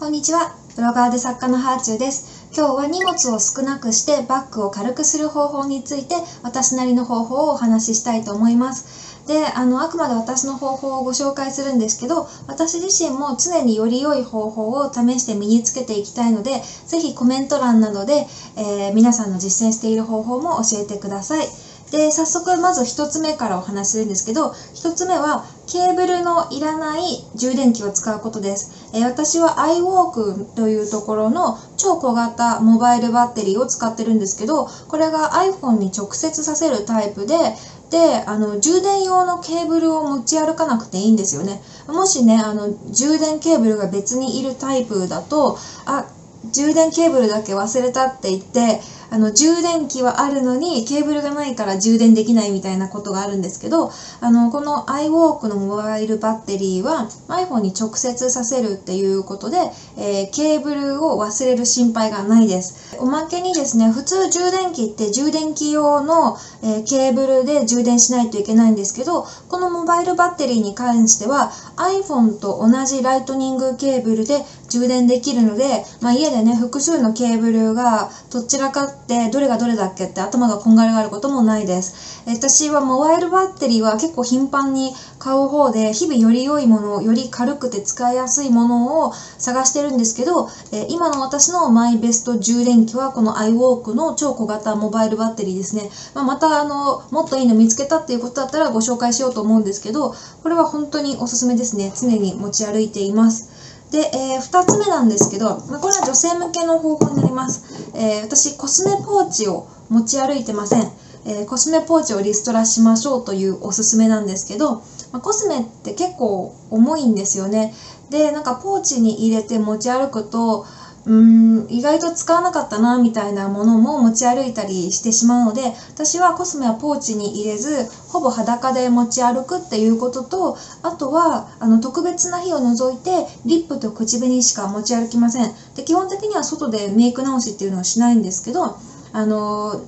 こんにちは。ブロガーで作家のハーチューです。今日は荷物を少なくしてバッグを軽くする方法について私なりの方法をお話ししたいと思います。で、あの、あくまで私の方法をご紹介するんですけど、私自身も常により良い方法を試して身につけていきたいので、ぜひコメント欄などで、えー皆さんの実践している方法も教えてください。で、早速まず一つ目からお話しするんですけど、一つ目はケーブルのいらない充電器を使うことです。えー私は iWalk というところの超小型モバイルバッテリーを使ってるんですけど、これが iPhone に直接させるタイプで、で、あの、充電用のケーブルを持ち歩かなくていいんですよね。もしね、あの、充電ケーブルが別にいるタイプだと、あ、充電ケーブルだけ忘れたって言って、あの、充電器はあるのに、ケーブルがないから充電できないみたいなことがあるんですけど、あの、この iWalk のモバイルバッテリーは iPhone に直接させるっていうことで、えーケーブルを忘れる心配がないです。おまけにですね、普通充電器って充電器用の、えーケーブルで充電しないといけないんですけど、このモバイルバッテリーに関しては iPhone と同じライトニングケーブルで充電できるので、まあ、家でね、複数のケーブルがどちらかってどれがどれだっけって頭がこんがらがることもないです。私はモバイルバッテリーは結構頻繁に買う方で、日々より良いもの、より軽くて使いやすいものを探してるんですけど、今の私のマイベスト充電器はこの iWalk の超小型モバイルバッテリーですね。まあ、またあの、もっといいの見つけたっていうことだったらご紹介しようと思うんですけど、これは本当におすすめですね。常に持ち歩いています。で、えー、2つ目なんですけど、まあこれは女性向けの方法になります。えー私、コスメポーチを持ち歩いてません。えーコスメポーチをリストラしましょうというおすすめなんですけど、まあコスメって結構重いんですよね。で、なんかポーチに入れて持ち歩くと、うーん、意外と使わなかったな、みたいなものも持ち歩いたりしてしまうので、私はコスメはポーチに入れず、ほぼ裸で持ち歩くっていうことと、あとは、あの、特別な日を除いて、リップと口紅しか持ち歩きません。で、基本的には外でメイク直しっていうのをしないんですけど、あの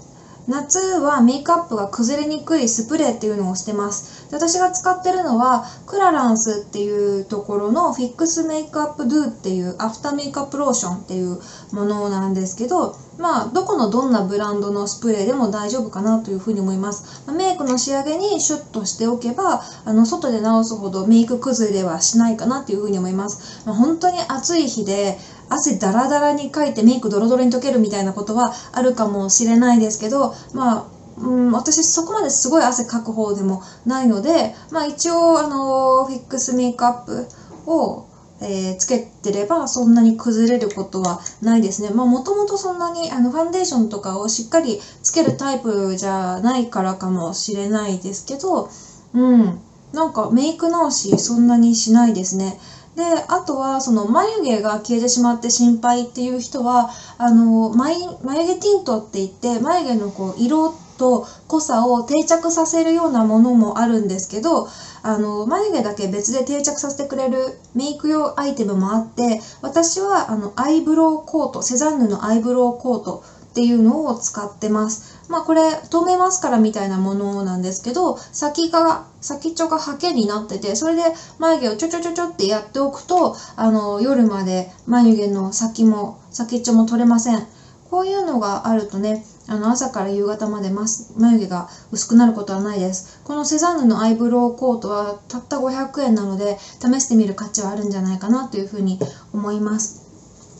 夏はメイクアップが崩れにくいスプレーっていうのをしてます。で私が使ってるのはクラランスっていうところのフィックスメイクアップドゥっていうアフターメイクアップローションっていうものなんですけど、まあどこのどんなブランドのスプレーでも大丈夫かなというふうに思います。メイクの仕上げにシュッとしておけば、あの外で直すほどメイク崩れはしないかなというふうに思います。まあ、本当に暑い日で汗だらだらにかいてメイクドロドロに溶けるみたいなことはあるかもしれないですけど、まあ、うん、私そこまですごい汗かく方でもないので、まあ一応あのフィックスメイクアップを、えーつけてればそんなに崩れることはないですね。まあもともとそんなにあのファンデーションとかをしっかりつけるタイプじゃないからかもしれないですけど、うん、なんかメイク直しそんなにしないですね。で、あとは、その眉毛が消えてしまって心配っていう人は、あの、眉眉毛ティントって言って、眉毛のこう、色と濃さを定着させるようなものもあるんですけど、あの、眉毛だけ別で定着させてくれるメイク用アイテムもあって、私は、あの、アイブロウコート、セザンヌのアイブロウコートっていうのを使ってます。まあこれ透明マスカラみたいなものなんですけど先が先っちょがハケになっててそれで眉毛をちょちょちょちょってやっておくとあの夜まで眉毛の先も先っちょも取れません。こういうのがあるとねあの朝から夕方までマス眉毛が薄くなることはないです。このセザンヌのアイブロウコートはたった500円なので試してみる価値はあるんじゃないかなというふうに思います。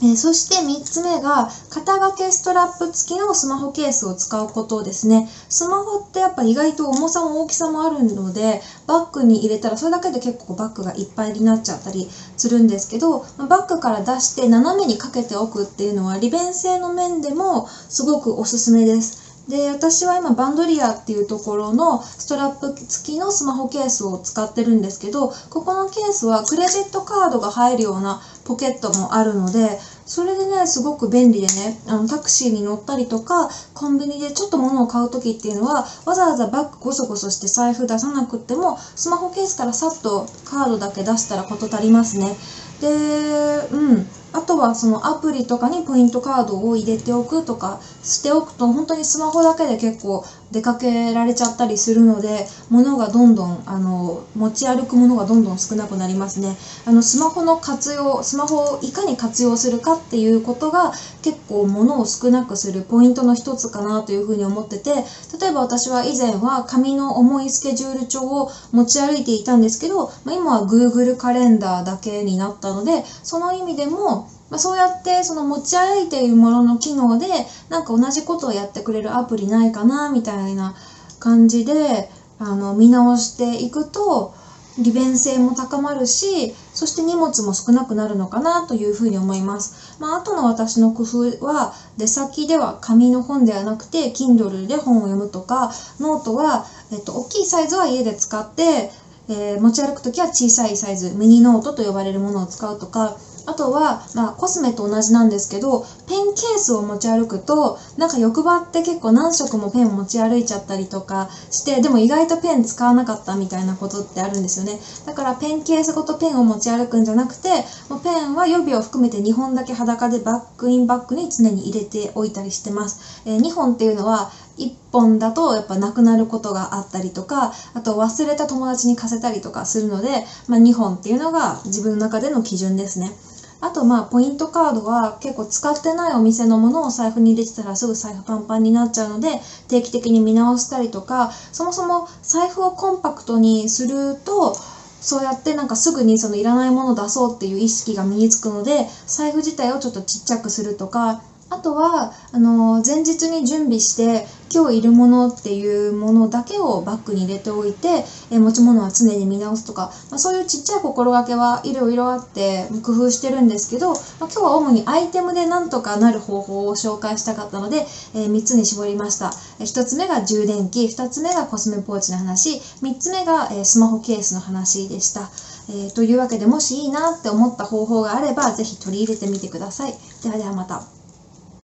えそして3つ目が肩掛けストラップ付きのスマホケースを使うことですね。スマホってやっぱ意外と重さも大きさもあるのでバッグに入れたらそれだけで結構バッグがいっぱいになっちゃったりするんですけどバッグから出して斜めにかけておくっていうのは利便性の面でもすごくおすすめです。で私は今バンドリアっていうところのストラップ付きのスマホケースを使ってるんですけどここのケースはクレジットカードが入るようなポケットもあるのでそれでねすごく便利でねあのタクシーに乗ったりとかコンビニでちょっと物を買う時っていうのはわざわざバッグゴソゴソして財布出さなくってもスマホケースからさっとカードだけ出したら事足りますね。でうん。あとはそのアプリとかにポイントカードを入れておくとかしておくと本当にスマホだけで結構出かけられちゃったりするので物がどんどんあの持ち歩くものがどんどん少なくなりますね。あのスマホの活用スマホをいかに活用するかっていうことが結構物を少なくするポイントの一つかなというふうに思ってて例えば私は以前は紙の重いスケジュール帳を持ち歩いていたんですけど、まあ、今は Google カレンダーだけになったのでその意味でもまあ、そうやってその持ち歩いているものの機能でなんか同じことをやってくれるアプリないかなみたいな感じであの見直していくと利便性も高まるしそして荷物も少なくなるのかなというふうに思います。まあ、あとの私の工夫は出先では紙の本ではなくて Kindle で本を読むとかノートは、えっと、大きいサイズは家で使って、えー、持ち歩く時は小さいサイズミニノートと呼ばれるものを使うとかあとは、まあ、コスメと同じなんですけど、ペンケースを持ち歩くと、なんか欲張って結構何色もペン持ち歩いちゃったりとかして、でも意外とペン使わなかったみたいなことってあるんですよね。だからペンケースごとペンを持ち歩くんじゃなくて、もうペンは予備を含めて2本だけ裸でバックインバッグに常に入れておいたりしてます。えー、2本っていうのは、1本だとやっぱなくなることがあったりとか、あと忘れた友達に貸せたりとかするので、まあ、2本っていうのが自分の中での基準ですね。あとまあポイントカードは結構使ってないお店のものを財布に入れてたらすぐ財布パンパンになっちゃうので定期的に見直したりとかそもそも財布をコンパクトにするとそうやってなんかすぐにそのいらないものを出そうっていう意識が身につくので財布自体をちょっとちっちゃくするとかあとはあの前日に準備して今日いるものっていうものだけをバッグに入れておいて、え持ち物は常に見直すとか、まあ、そういうちっちゃい心がけはいろいろあって工夫してるんですけど、まあ、今日は主にアイテムでなんとかなる方法を紹介したかったので、え3つに絞りました、え1つ目が充電器2つ目がコスメポーチの話3つ目が、えスマホケースの話でした。えー、というわけでもしいいなって思った方法があればぜひ取り入れてみてください。ではではまた。